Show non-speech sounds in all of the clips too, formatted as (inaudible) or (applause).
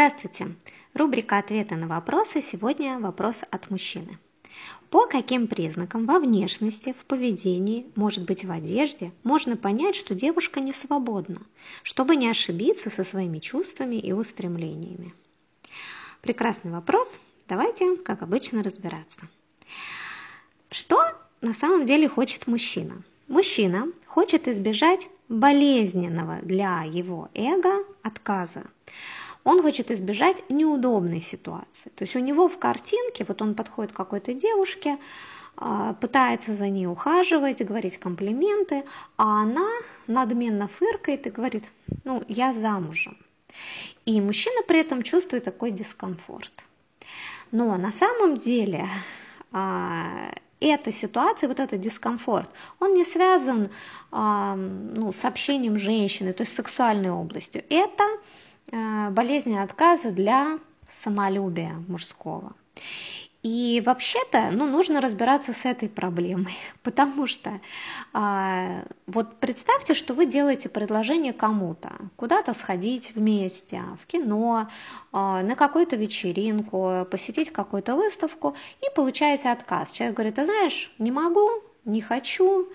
Здравствуйте! Рубрика «Ответы на вопросы» сегодня вопрос от мужчины. По каким признакам во внешности, в поведении, может быть в одежде, можно понять, что девушка не свободна, чтобы не ошибиться со своими чувствами и устремлениями? Прекрасный вопрос. Давайте, как обычно, разбираться. Что на самом деле хочет мужчина? Мужчина хочет избежать болезненного для его эго отказа. Он хочет избежать неудобной ситуации. То есть у него в картинке, вот он подходит к какой-то девушке, а, пытается за ней ухаживать, говорить комплименты, а она надменно фыркает и говорит, ну, я замужем. И мужчина при этом чувствует такой дискомфорт. Но на самом деле а, эта ситуация, вот этот дискомфорт, он не связан э, ну, с общением женщины, то есть сексуальной областью. Это болезнь отказа для самолюбия мужского. И вообще-то, ну, нужно разбираться с этой проблемой, (laughs) потому что а, вот представьте, что вы делаете предложение кому-то, куда-то сходить вместе, в кино, а, на какую-то вечеринку, посетить какую-то выставку, и получаете отказ. Человек говорит, ты знаешь, не могу, не хочу,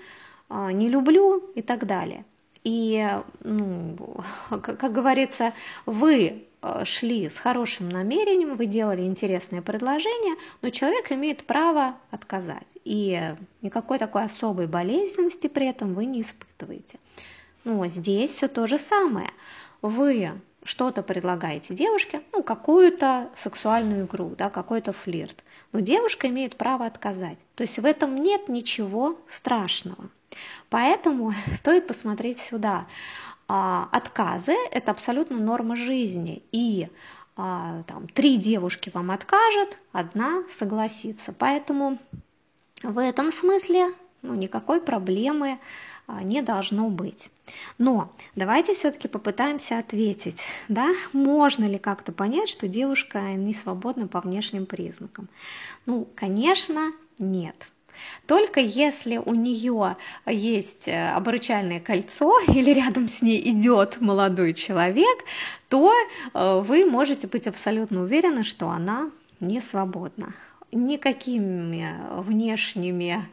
а, не люблю и так далее. И, ну, (laughs) как, как говорится, вы Э, шли с хорошим намерением, вы делали интересное предложение, но человек имеет право отказать. И никакой такой особой болезненности при этом вы не испытываете. Ну, здесь все то же самое. Вы что-то предлагаете девушке, ну, какую-то сексуальную игру, да, какой-то флирт. Но девушка имеет право отказать. То есть в этом нет ничего страшного. Поэтому (laughs) стоит посмотреть сюда. А, отказы – это абсолютно норма жизни. И а, там, три девушки вам откажет, одна согласится. Поэтому в этом смысле ну, никакой проблемы а, не должно быть. Но давайте все-таки попытаемся ответить, да, можно ли как-то понять, что девушка не свободна по внешним признакам? Ну, конечно, нет. Только если у нее есть э, обручальное кольцо (laughs) или рядом с ней идет молодой человек, то э, вы можете быть абсолютно уверены, что она не свободна никакими внешними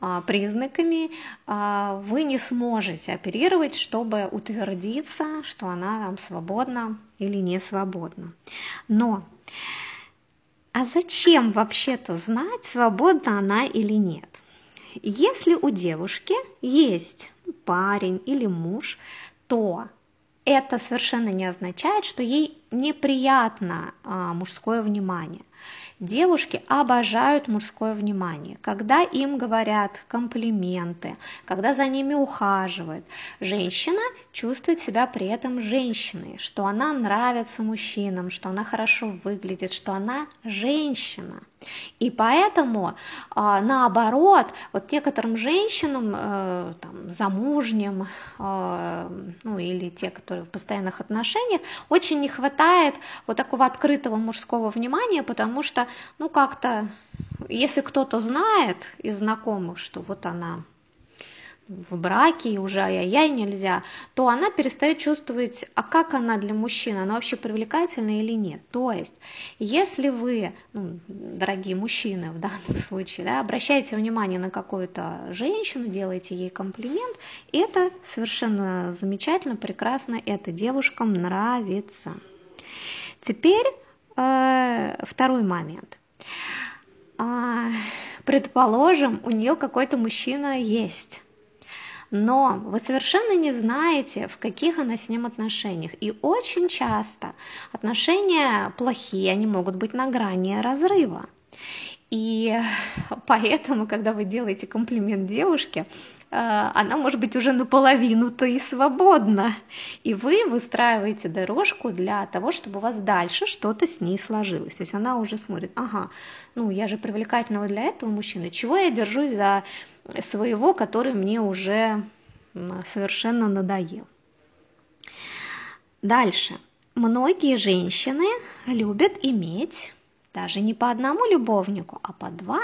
а, признаками а, вы не сможете оперировать, чтобы утвердиться, что она там свободна или не свободна. Но а зачем вообще-то знать, свободна она или нет? Если у девушки есть парень или муж, то это совершенно не означает, что ей неприятно а, мужское внимание. Девушки обожают мужское внимание, когда им говорят комплименты, когда за ними ухаживают. Женщина чувствует себя при этом женщиной, что она нравится мужчинам, что она хорошо выглядит, что она женщина. И поэтому, а, наоборот, вот некоторым женщинам, э, там, замужним, э, ну или те, которые в постоянных отношениях, очень не хватает вот такого открытого мужского внимания, потому что, ну как-то, если кто-то знает из знакомых, что вот она в браке и уже ай-яй нельзя, то она перестает чувствовать, а как она для мужчины, она вообще привлекательна или нет. То есть, если вы, ну, дорогие мужчины в данном (laughs) случае, да, обращаете внимание на какую-то женщину, делаете ей комплимент, это совершенно замечательно, прекрасно, это девушкам нравится. Теперь э, второй момент. А, предположим, у нее какой-то мужчина есть но вы совершенно не знаете, в каких она с ним отношениях. И очень часто отношения плохие, они могут быть на грани разрыва. И поэтому, когда вы делаете комплимент девушке, э, она может быть уже наполовину-то и свободна. И вы выстраиваете дорожку для того, чтобы у вас дальше что-то с ней сложилось. То есть она уже смотрит, ага, ну я же привлекательного для этого мужчины, чего я держусь за своего, который мне уже совершенно надоел. Дальше. Многие женщины любят иметь даже не по одному любовнику, а по два.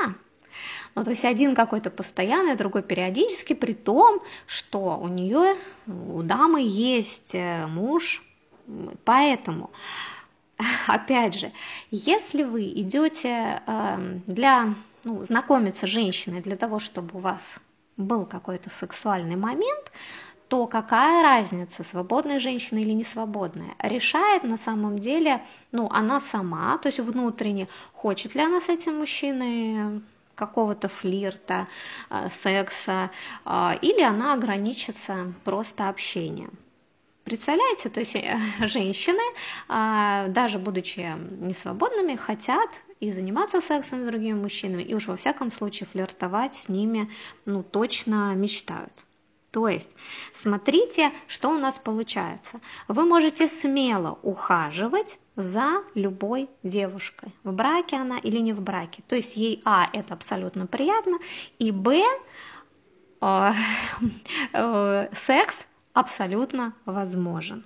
Ну, то есть один какой-то постоянный, другой периодически, при том, что у нее, у дамы есть э, муж, поэтому (laughs) опять же, если вы идете э, для ну, знакомиться с женщиной для того, чтобы у вас был какой-то сексуальный момент, то какая разница, свободная женщина или не свободная? Решает на самом деле, ну, она сама, то есть внутренне, хочет ли она с этим мужчиной какого-то флирта, э, секса, э, или она ограничится просто общением. Представляете, то есть э, (laughs) женщины, даже будучи несвободными, хотят и заниматься сексом с другими мужчинами, и уж во всяком случае флиртовать с ними, ну, точно мечтают. То есть, смотрите, что у нас получается. Вы можете смело ухаживать за любой девушкой, в браке она или не в браке. То есть ей, а, это абсолютно приятно, и, б, э, (laughs) э, секс абсолютно возможен.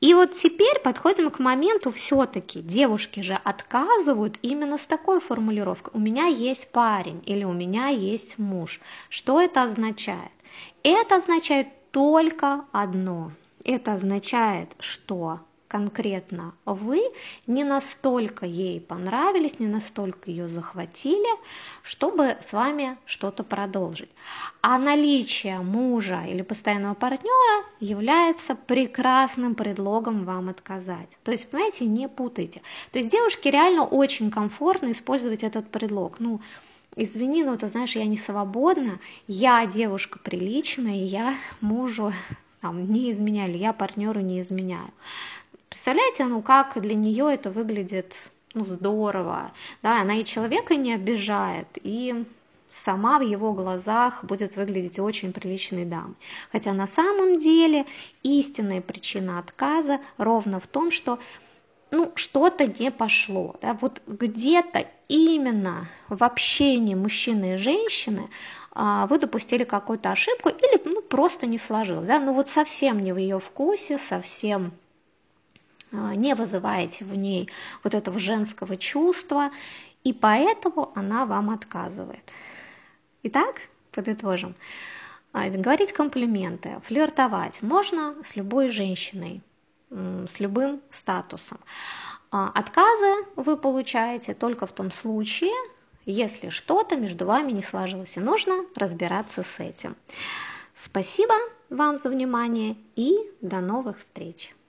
И вот теперь подходим к моменту все-таки. Девушки же отказывают именно с такой формулировкой. У меня есть парень или у меня есть муж. Что это означает? Это означает только одно. Это означает, что конкретно вы не настолько ей понравились, не настолько ее захватили, чтобы с вами что-то продолжить. А наличие мужа или постоянного партнера является прекрасным предлогом вам отказать. То есть, понимаете, не путайте. То есть девушке реально очень комфортно использовать этот предлог. Ну, извини, но ты знаешь, я не свободна, я девушка приличная, я мужу там, не изменяю, я партнеру не изменяю. Представляете, ну как для нее это выглядит ну, здорово, да, она и человека не обижает, и сама в его глазах будет выглядеть очень приличной дамой. Хотя на самом деле истинная причина отказа ровно в том, что ну, что-то не пошло. Да? Вот где-то именно в общении мужчины и женщины а, вы допустили какую-то ошибку или ну, просто не сложилось. Да? Ну вот совсем не в ее вкусе, совсем не вызываете в ней вот этого женского чувства, и поэтому она вам отказывает. Итак, подытожим. А, говорить комплименты, флиртовать можно с любой женщиной, с любым статусом. А, отказы вы получаете только в том случае, если что-то между вами не сложилось, и нужно разбираться с этим. Спасибо вам за внимание и до новых встреч!